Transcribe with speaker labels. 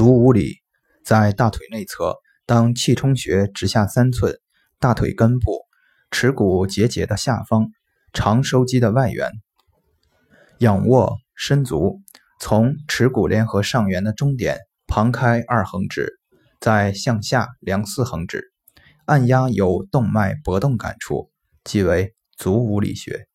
Speaker 1: 足五里在大腿内侧，当气冲穴直下三寸，大腿根部耻骨结节的下方，长收肌的外缘。仰卧伸足，从耻骨联合上缘的中点旁开二横指，再向下量四横指，按压有动脉搏动感处，即为足五里穴。